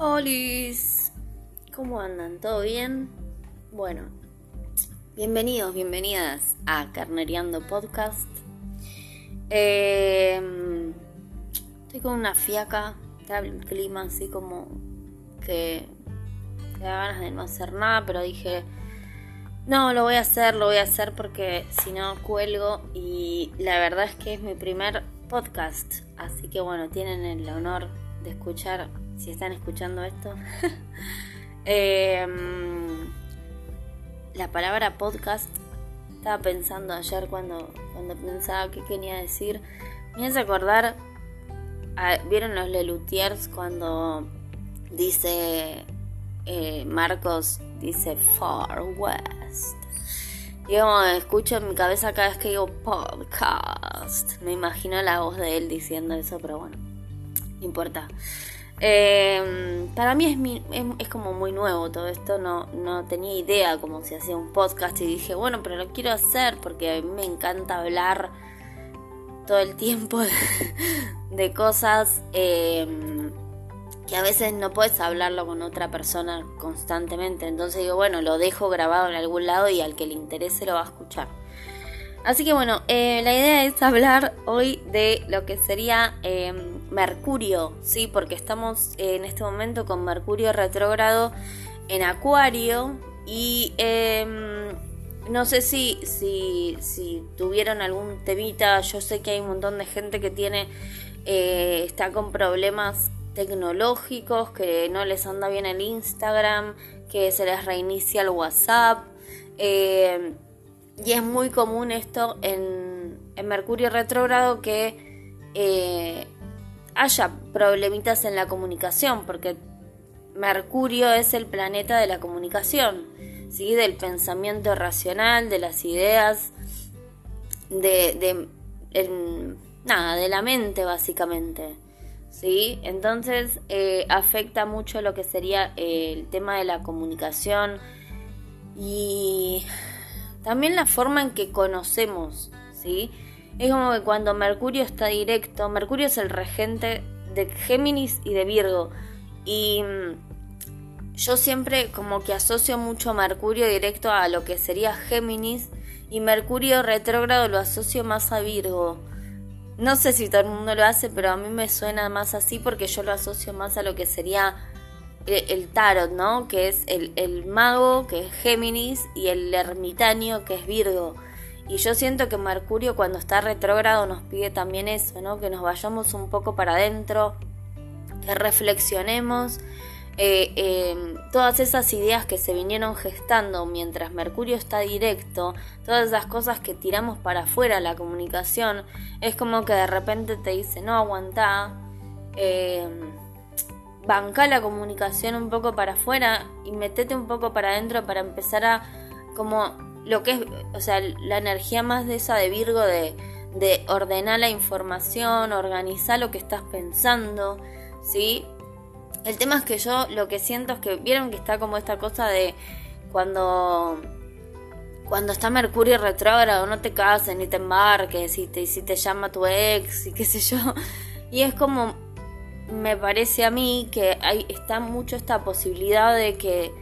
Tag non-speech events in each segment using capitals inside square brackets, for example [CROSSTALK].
Hola, ¿cómo andan? ¿Todo bien? Bueno, bienvenidos, bienvenidas a Carnereando Podcast. Em, estoy con una fiaca, está clima así como que te da ganas de no hacer nada, pero dije, no, lo voy a hacer, lo voy a hacer porque si no cuelgo y la verdad es que es mi primer podcast, así que bueno, tienen el honor de escuchar si están escuchando esto. [LAUGHS] Em, la palabra podcast, estaba pensando ayer cuando, cuando pensaba qué quería decir. Me hace acordar, ¿vieron los Lelutiers cuando dice eh, Marcos, dice Far West? Y como escucho en mi cabeza cada vez que digo podcast. Me imagino la voz de él diciendo eso, pero bueno, no importa. Eh, para mí es, es, como muy nuevo todo esto, no, tenía idea cómo se hacía un podcast y dije, bueno, pero lo quiero hacer porque a mí me encanta hablar todo el tiempo [LAUGHS] de, cosas em, que a veces no puedes hablarlo con otra persona constantemente. Entonces digo, bueno, lo dejo grabado en algún lado y al que le interese lo va a escuchar. Así que bueno, eh, la idea es hablar hoy de lo que sería em, Mercurio, ¿sí? Porque estamos en este momento con Mercurio retrógrado en Acuario y em, no sé si, si, si, tuvieron algún temita, yo sé que hay un montón de gente que tiene, eh, está con problemas tecnológicos, que no les anda bien el Instagram, que se les reinicia el WhatsApp. Eh, y es muy común esto en, Mercurio retrógrado que eh, haya problemitas en la comunicación, porque Mercurio es el planeta de la comunicación, ¿sí? del pensamiento racional, de las ideas, de, nada, de la mente básicamente. ¿sí? Entonces eh, afecta mucho lo que sería el tema de la comunicación y también la forma en que conocemos, ¿sí? Es como que cuando Mercurio está directo, Mercurio es el regente de Géminis y de Virgo. Y mm, yo siempre como que asocio mucho Mercurio directo a lo que sería Géminis y Mercurio retrógrado lo asocio más a Virgo. No sé si todo el mundo lo hace, pero a mí me suena más así porque yo lo asocio más a lo que sería el tarot, ¿no? Que es el, mago, que es Géminis, y el ermitaño, que es Virgo. Y yo siento que Mercurio cuando está retrógrado nos pide también eso, ¿no? Que nos vayamos un poco para adentro, que reflexionemos eh, em, todas esas ideas que se vinieron gestando mientras Mercurio está directo, todas esas cosas que tiramos para afuera la comunicación, es como que de repente te dice, no aguantá. Eh, banca la comunicación un poco para afuera y metete un poco para adentro para empezar a como lo que es, o sea, la energía más de esa de Virgo de, de ordenar la información, organizar lo que estás pensando, ¿sí? El tema es que yo lo que siento es que vieron que está como esta cosa de cuando cuando está Mercurio retrógrado, no te cases ni te embarques, y te, si te llama tu ex y qué sé yo. [LAUGHS] Y es como me parece a mí que hay, está mucho esta posibilidad de que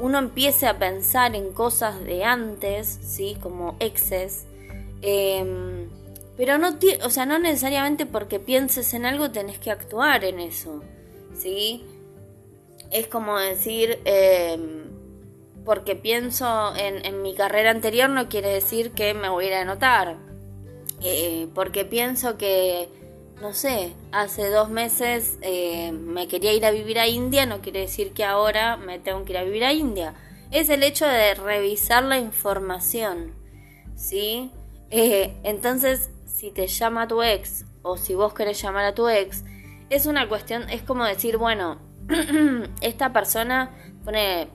uno empiece a pensar en cosas de antes, ¿sí? Como exes. Em, pero no, o sea, no necesariamente porque pienses en algo tenés que actuar en eso, ¿sí? Es como decir, em, porque pienso en, en, mi carrera anterior no quiere decir que me voy a ir. Eh, porque pienso que no sé, hace dos meses eh, me quería ir a vivir a India, no quiere decir que ahora me tengo que ir a vivir a India. Es el hecho de revisar la información, ¿sí? Eh, entonces, si te llama tu ex o si vos querés llamar a tu ex, es una cuestión, es como decir, bueno, [CLEARS THROAT] esta persona pone,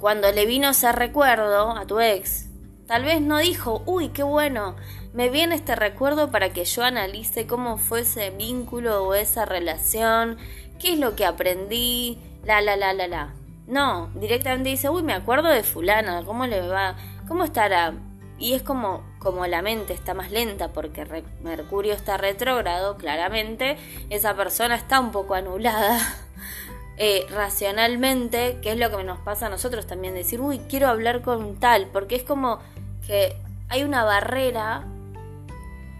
cuando le vino ese recuerdo a tu ex, tal vez no dijo, uy, qué bueno, me viene este recuerdo para que yo analice cómo fue ese vínculo o esa relación, qué es lo que aprendí, la, la, la, la, la. No, directamente dice, uy, me acuerdo de fulana, ¿cómo le va? ¿Cómo estará? Y es como, como la mente está más lenta porque Mercurio está retrógrado, claramente esa persona está un poco anulada. [LAUGHS] eh, racionalmente, que es lo que nos pasa a nosotros también, decir, uy, quiero hablar con tal, porque es como que hay una barrera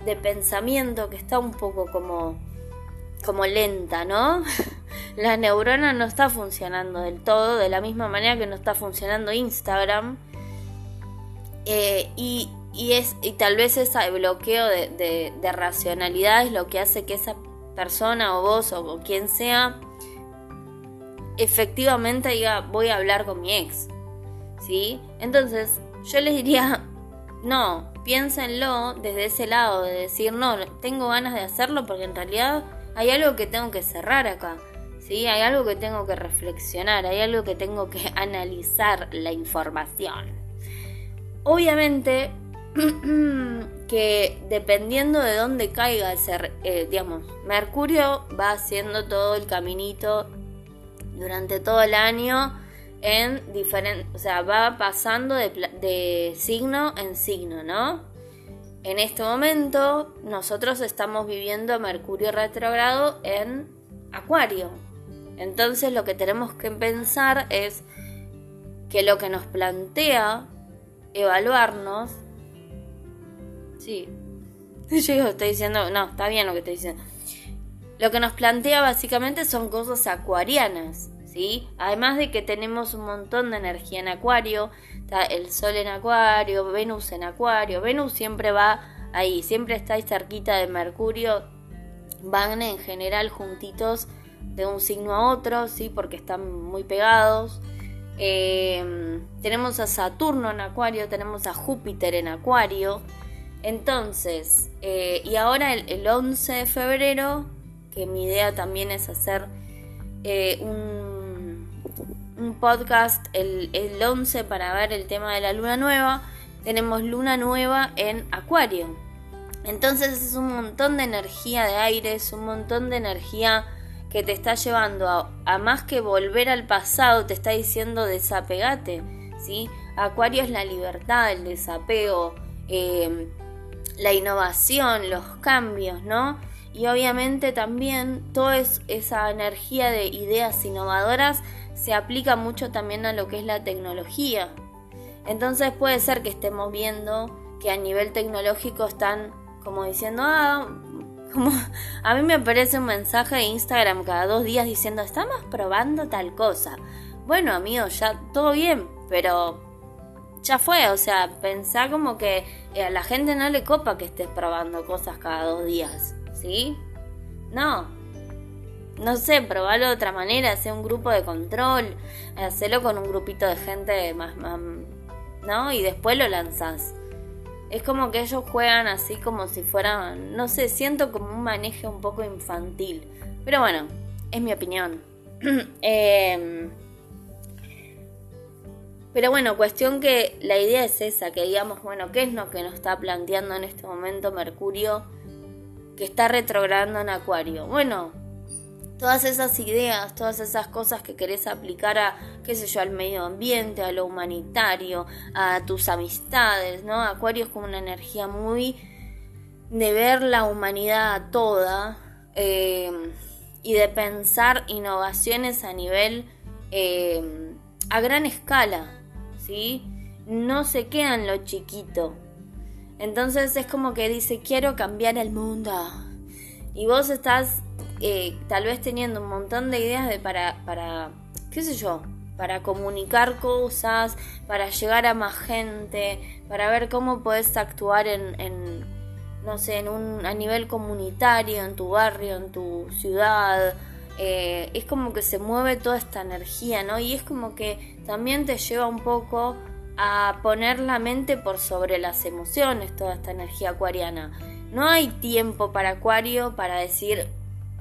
de pensamiento que está un poco como, como lenta, ¿no? [LAUGHS] La neurona no está funcionando del todo, de la misma manera que no está funcionando Instagram. Eh, y, es, y tal vez ese bloqueo de, de, racionalidad es lo que hace que esa persona o vos o, quien sea efectivamente diga voy a hablar con mi ex. ¿Sí? Entonces yo les diría, [LAUGHS] no, piénsenlo desde ese lado, de decir, no, tengo ganas de hacerlo porque en realidad hay algo que tengo que cerrar acá. ¿sí? Hay algo que tengo que reflexionar, hay algo que tengo que [LAUGHS] analizar la información. Obviamente [CLEARS THROAT] que dependiendo de dónde caiga ese, eh, digamos, Mercurio va haciendo todo el caminito durante todo el año en diferente, o sea, va pasando de, de signo en signo, ¿no? En este momento nosotros estamos viviendo Mercurio retrogrado en Acuario. Entonces lo que tenemos que pensar es que lo que nos plantea evaluarnos, sí, [LAUGHS] yo estoy diciendo, no, está bien lo que estoy diciendo. Lo que nos plantea básicamente son cosas acuarianas. Además de que tenemos un montón de energía en Acuario, está el Sol en Acuario, Venus en Acuario, Venus siempre va ahí, siempre está ahí cerquita de Mercurio, van en general juntitos de un signo a otro, ¿sí? Porque están muy pegados. Em, tenemos a Saturno en Acuario, tenemos a Júpiter en Acuario. Entonces, eh, y ahora el, el, 11 de febrero, que mi idea también es hacer eh, un un podcast el, el 11 para ver el tema de la luna nueva, tenemos luna nueva en Acuario. Entonces es un montón de energía de aire, es un montón de energía que te está llevando a, más que volver al pasado, te está diciendo desapegate, ¿sí? Acuario es la libertad, el desapego, eh, la innovación, los cambios, ¿no? Y obviamente también toda esa energía de ideas innovadoras se aplica mucho también a lo que es la tecnología. Entonces puede ser que estemos viendo que a nivel tecnológico están como diciendo, ah, como [LAUGHS] a mí me aparece un mensaje de Instagram cada dos días diciendo, estamos probando tal cosa. Bueno, amigo, ya todo bien, pero ya fue, o sea, pensá como que a la gente no le copa que estés probando cosas cada dos días, ¿sí? No, no sé, probarlo de otra manera, hacer un grupo de control, hacerlo con un grupito de gente más, más ¿no? Y después lo lanzas. Es como que ellos juegan así como si fueran, no sé, siento como un manejo un poco infantil. Pero bueno, es mi opinión. [CLEARS THROAT] Em, pero bueno, cuestión que la idea es esa, que digamos, bueno, ¿qué es lo que nos está planteando en este momento Mercurio que está retrogradando en Acuario? Bueno, todas esas ideas, todas esas cosas que querés aplicar a, qué sé yo, al medio ambiente, a lo humanitario, a tus amistades, ¿no? Acuario es como una energía muy de ver la humanidad toda eh, y de pensar innovaciones a nivel, eh, a gran escala, ¿sí? No se queda en lo chiquito. Entonces es como que dice, quiero cambiar el mundo. Y vos estás eh, tal vez teniendo un montón de ideas de para, para, qué sé yo, para comunicar cosas, para llegar a más gente, para ver cómo puedes actuar en, en no sé, en un, a nivel comunitario, en tu barrio, en tu ciudad. Eh, es como que se mueve toda esta energía, ¿no? Y es como que también te lleva un poco a poner la mente por sobre las emociones, toda esta energía acuariana. No hay tiempo para Acuario para decir,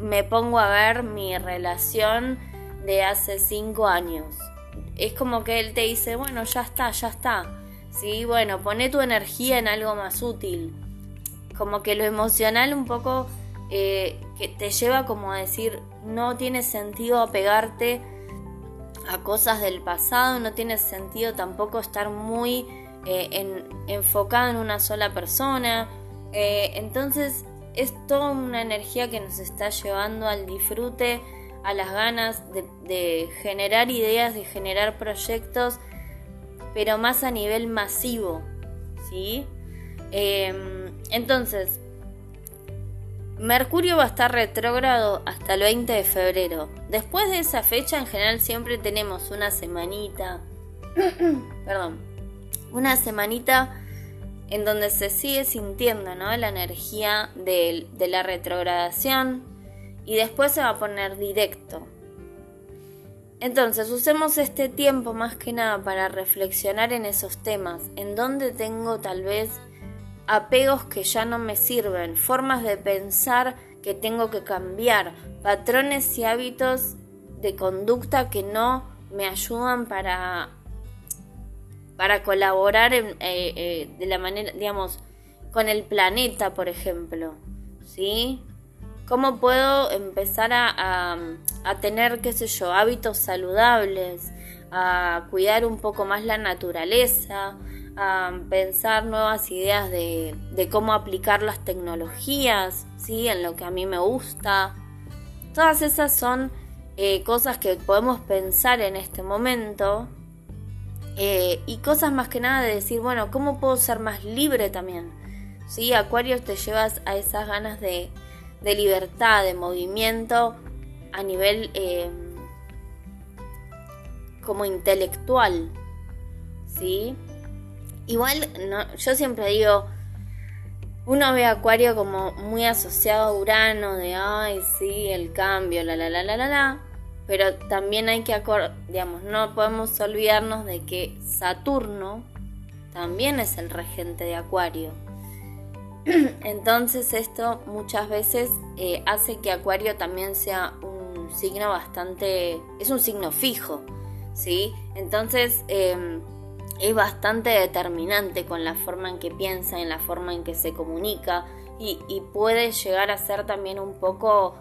me pongo a ver mi relación de hace cinco años. Es como que él te dice, bueno, ya está, ya está. Sí, bueno, pone tu energía en algo más útil. Como que lo emocional un poco eh, que te lleva como a decir, no tiene sentido apegarte a cosas del pasado, no tiene sentido tampoco estar muy eh, enfocado en una sola persona. Eh, entonces es toda una energía que nos está llevando al disfrute, a las ganas de, generar ideas, de generar proyectos, pero más a nivel masivo, ¿sí? Em, entonces, Mercurio va a estar retrógrado hasta el 20 de febrero. Después de esa fecha, en general, siempre tenemos una semanita, [COUGHS] perdón, una semanita en donde se sigue sintiendo ¿no? la energía de, de la retrogradación y después se va a poner directo. Entonces, usemos este tiempo más que nada para reflexionar en esos temas, en donde tengo tal vez apegos que ya no me sirven, formas de pensar que tengo que cambiar, patrones y hábitos de conducta que no me ayudan para para colaborar eh, eh, de la manera, digamos, con el planeta, por ejemplo, ¿sí? ¿Cómo puedo empezar a, a, tener, qué sé yo, hábitos saludables, a cuidar un poco más la naturaleza, a pensar nuevas ideas de, de cómo aplicar las tecnologías, ¿sí? En lo que a mí me gusta. Todas esas son eh, cosas que podemos pensar en este momento eh, y cosas más que nada de decir, bueno, ¿cómo puedo ser más libre también? ¿Sí? Acuario te llevas a esas ganas de, de libertad, de movimiento a nivel eh, como intelectual. ¿Sí? Igual, no, yo siempre digo, uno ve a Acuario como muy asociado a Urano, de ay, sí, el cambio, la la la la la la pero también hay que acordar, digamos, no podemos olvidarnos de que Saturno también es el regente de Acuario. [CLEARS THROAT] Entonces esto muchas veces eh, hace que Acuario también sea un signo bastante, es un signo fijo, ¿sí? Entonces em, es bastante determinante con la forma en que piensa, en la forma en que se comunica y, puede llegar a ser también un poco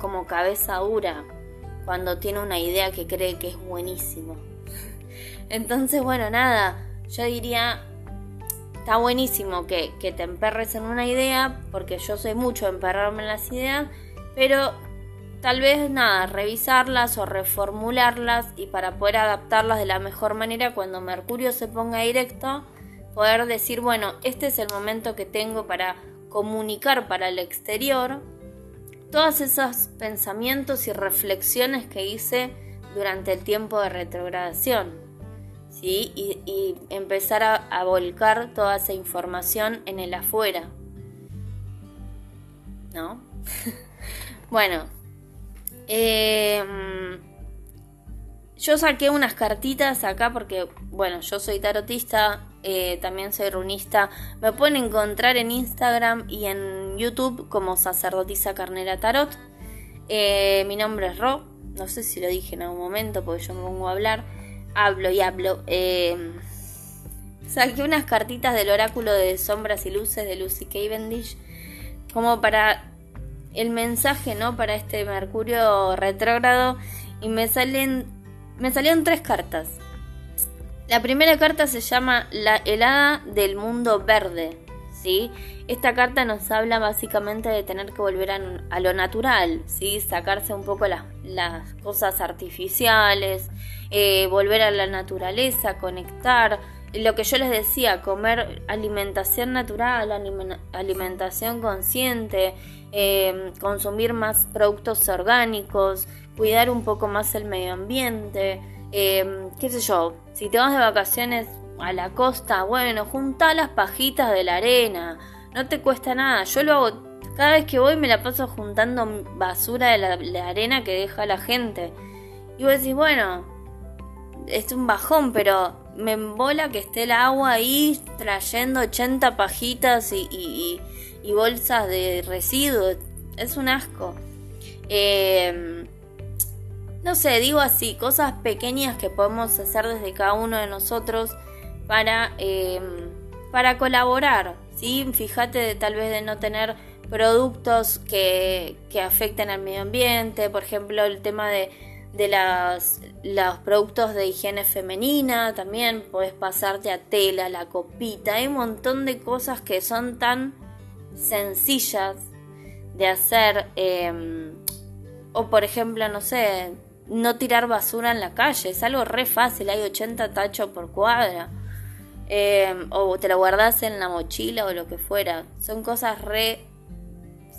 como cabeza dura cuando tiene una idea que cree que es buenísimo. [LAUGHS] Entonces, bueno, nada, yo diría, está buenísimo que, que te emperres en una idea, porque yo soy mucho emperrarme en las ideas, pero tal vez nada, revisarlas o reformularlas y para poder adaptarlas de la mejor manera cuando Mercurio se ponga directo, poder decir, bueno, este es el momento que tengo para comunicar para el exterior todos esos pensamientos y reflexiones que hice durante el tiempo de retrogradación. ¿sí? Y, empezar a, volcar toda esa información en el afuera. ¿No? [LAUGHS] bueno, em, yo saqué unas cartitas acá porque, bueno, yo soy tarotista, eh, también soy runista. Me pueden encontrar en Instagram y en YouTube como sacerdotisa carnera tarot. Eh, mi nombre es Ro, no sé si lo dije en algún momento porque yo me pongo a hablar. Hablo y hablo. Eh, saqué unas cartitas del oráculo de sombras y luces de Lucy Cavendish como para el mensaje, ¿no? Para este Mercurio retrógrado y me salen me salieron tres cartas. La primera carta se llama La helada del mundo verde. ¿sí? Esta carta nos habla básicamente de tener que volver a, lo natural, ¿sí? sacarse un poco las, cosas artificiales, eh, volver a la naturaleza, conectar. Lo que yo les decía, comer alimentación natural, alimentación consciente, eh, consumir más productos orgánicos, cuidar un poco más el medio ambiente, eh, qué sé yo, si te vas de vacaciones a la costa, bueno, junta las pajitas de la arena, no te cuesta nada, yo lo hago, cada vez que voy me la paso juntando basura de la, arena que deja la gente. Y vos decís, bueno, es un bajón, pero me embola que esté el agua ahí trayendo 80 pajitas y, y bolsas de residuos. Es un asco. Eh, no sé, digo así, cosas pequeñas que podemos hacer desde cada uno de nosotros para, em, para colaborar, ¿sí? Fíjate tal vez de no tener productos que, que afecten al medio ambiente, por ejemplo, el tema de, de las, los productos de higiene femenina, también puedes pasarte a tela, la copita, hay un montón de cosas que son tan sencillas de hacer, em, o por ejemplo, no sé, no tirar basura en la calle, es algo re fácil, hay 80 tachos por cuadra. Em, o te lo guardas en la mochila o lo que fuera. Son cosas re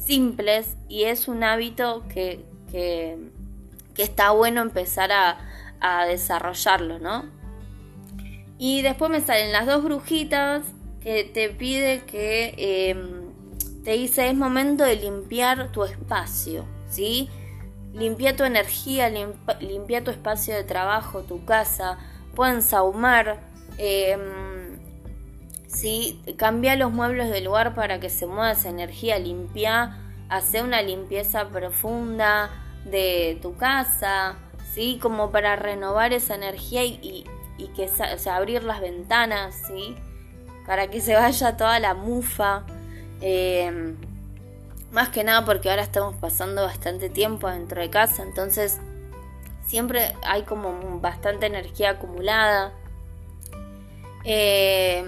simples y es un hábito que, que, está bueno empezar a, a, desarrollarlo, ¿no? Y después me salen las dos brujitas que te pide que em, te dice es momento de limpiar tu espacio, ¿sí? Limpia tu energía, limpia tu espacio de trabajo, tu casa, pueden saumar, em. Cambia los muebles del lugar para que se mueva esa energía, limpia, hace una limpieza profunda de tu casa, ¿sí? Como para renovar esa energía y, que, o abrir las ventanas, ¿sí? Para que se vaya toda la mufa. Eh, más que nada porque ahora estamos pasando bastante tiempo dentro de casa, entonces siempre hay como bastante energía acumulada. Eh,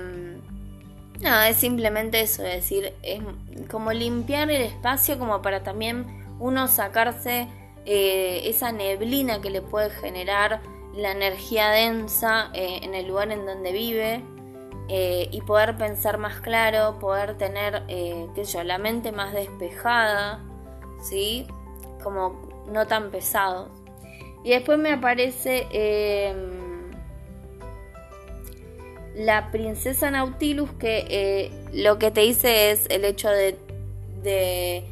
nada, es simplemente eso, es decir, es como limpiar el espacio como para también uno sacarse eh, esa neblina que le puede generar la energía densa eh, en el lugar en donde vive eh, y poder pensar más claro, poder tener, eh, qué sé yo, la mente más despejada, ¿sí? Como no tan pesado. Y después me aparece em, la princesa Nautilus que eh, lo que te dice es el hecho de, de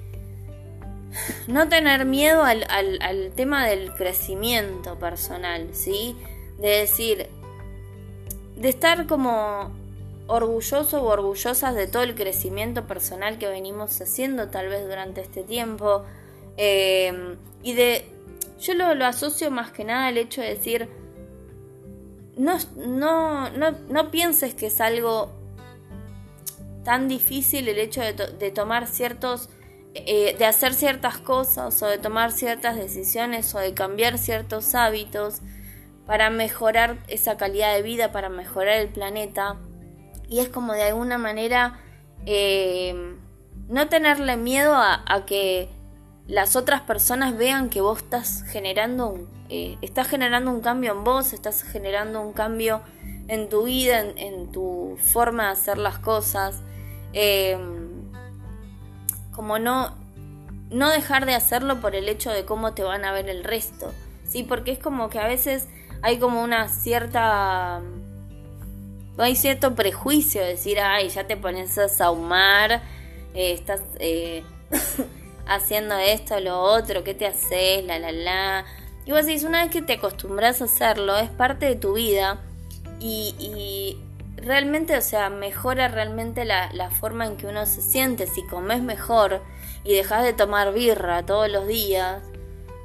no tener miedo al, al, al, tema del crecimiento personal, ¿sí? De decir, de estar como orgulloso o orgullosas de todo el crecimiento personal que venimos haciendo tal vez durante este tiempo. Eh, y de, yo lo, lo, asocio más que nada al hecho de decir, no, no, no, no pienses que es algo tan difícil el hecho de, tomar ciertos, eh, de hacer ciertas cosas o de tomar ciertas decisiones o de cambiar ciertos hábitos para mejorar esa calidad de vida, para mejorar el planeta y es como de alguna manera eh, no tenerle miedo a, que las otras personas vean que vos estás generando un, eh, estás generando un cambio en vos, estás generando un cambio en tu vida, en, tu forma de hacer las cosas. Eh, como no, no dejar de hacerlo por el hecho de cómo te van a ver el resto. Sí, porque es como que a veces hay como una cierta hay cierto prejuicio, de decir, ay, ya te pones a saumar, eh, estás eh, [COUGHS] haciendo esto, lo otro, ¿qué te haces? La, la, la. Y vos decís, una vez que te acostumbras a hacerlo, es parte de tu vida y, realmente, o sea, mejora realmente la, la, forma en que uno se siente. Si comes mejor y dejas de tomar birra todos los días,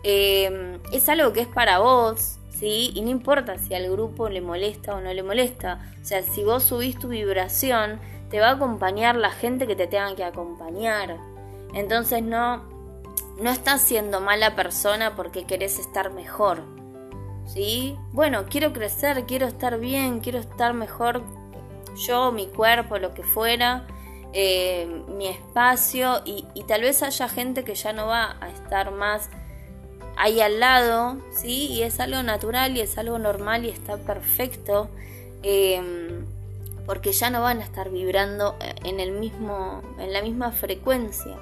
eh, es algo que es para vos, Y no importa si al grupo le molesta o no le molesta. O sea, si vos subís tu vibración, te va a acompañar la gente que te tenga que acompañar. Entonces no, no estás siendo mala persona porque querés estar mejor. ¿Sí? Bueno, quiero crecer, quiero estar bien, quiero estar mejor yo, mi cuerpo, lo que fuera, eh, mi espacio y, y tal vez haya gente que ya no va a estar más ahí al lado, ¿sí? Y es algo natural y es algo normal y está perfecto. Em, porque ya no van a estar vibrando eh, en el mismo en la misma frecuencia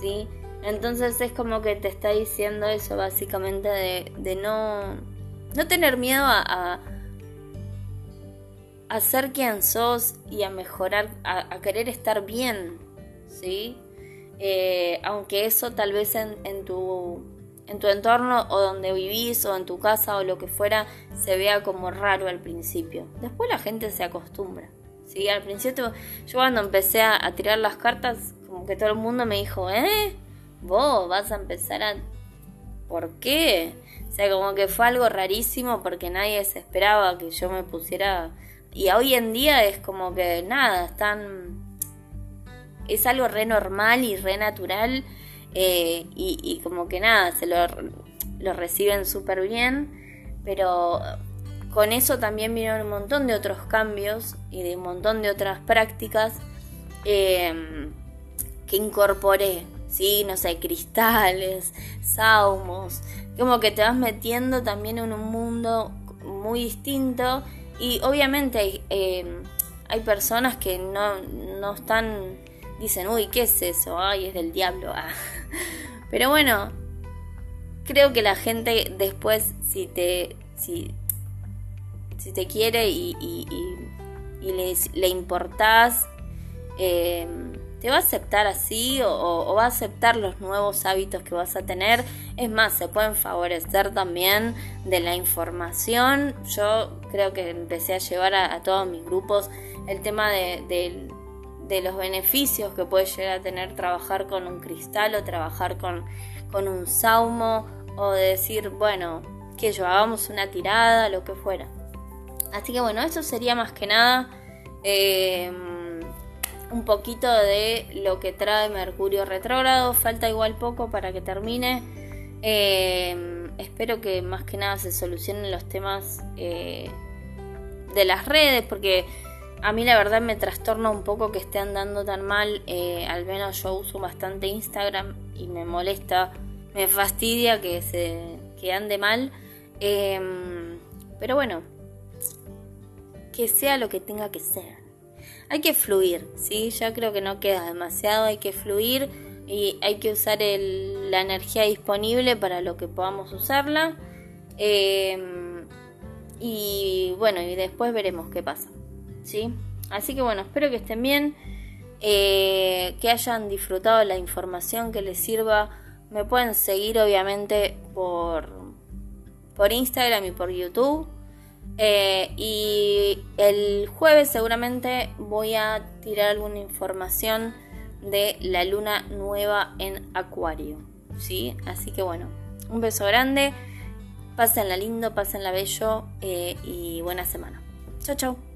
sí entonces es como que te está diciendo eso básicamente de, no no tener miedo a, ser quien sos y a mejorar a, querer estar bien sí eh, aunque eso tal vez en tu en tu entorno o donde vivís o en tu casa o lo que fuera se vea como raro al principio. Después la gente se acostumbra. ¿sí? Al principio yo cuando empecé a, tirar las cartas como que todo el mundo me dijo, ¿eh? Vos vas a empezar a... ¿Por qué? O sea, como que fue algo rarísimo porque nadie se esperaba que yo me pusiera... Y hoy en día es como que nada, están... Es algo re normal y re natural eh, y, como que nada, se lo, lo reciben súper bien, pero con eso también vinieron un montón de otros cambios y de un montón de otras prácticas em, que incorporé, ¿sí? No sé, cristales, saumos, como que te vas metiendo también en un mundo muy distinto y obviamente hay, eh, hay personas que no, no están, dicen, uy, ¿qué es eso? Ay, es del diablo. Ah. [LAUGHS] Pero bueno, creo que la gente después, si te, si, te quiere y, le, importás, eh, te va a aceptar así o, va a aceptar los nuevos hábitos que vas a tener. Es más, se pueden favorecer también de la información. Yo creo que empecé a llevar a, todos mis grupos el tema de, los beneficios que puede llegar a tener trabajar con un cristal o trabajar con, con un saumo o decir, bueno, que yo hagamos una tirada, lo que fuera. Así que bueno, eso sería más que nada. Eh, un poquito de lo que trae Mercurio retrógrado. Falta igual poco para que termine. Eh, espero que más que nada se solucionen los temas eh, de las redes, porque a mí la verdad me trastorna un poco que esté andando tan mal. Eh, al menos yo uso bastante Instagram y me molesta, me fastidia que se que ande mal. pero bueno, que sea lo que tenga que ser hay que fluir, ¿sí? Ya creo que no queda demasiado, hay que fluir y hay que usar la energía disponible para lo que podamos usarla. Em, y bueno, y después veremos qué pasa, ¿sí? Así que bueno, espero que estén bien, eh, que hayan disfrutado la información que les sirva. Me pueden seguir obviamente por, por Instagram y por YouTube. Eh, y el jueves seguramente voy a tirar alguna información de la luna nueva en Acuario. ¿sí? Así que bueno, un beso grande. Pásenla lindo, pásenla bello eh, y buena semana. Chao, chao.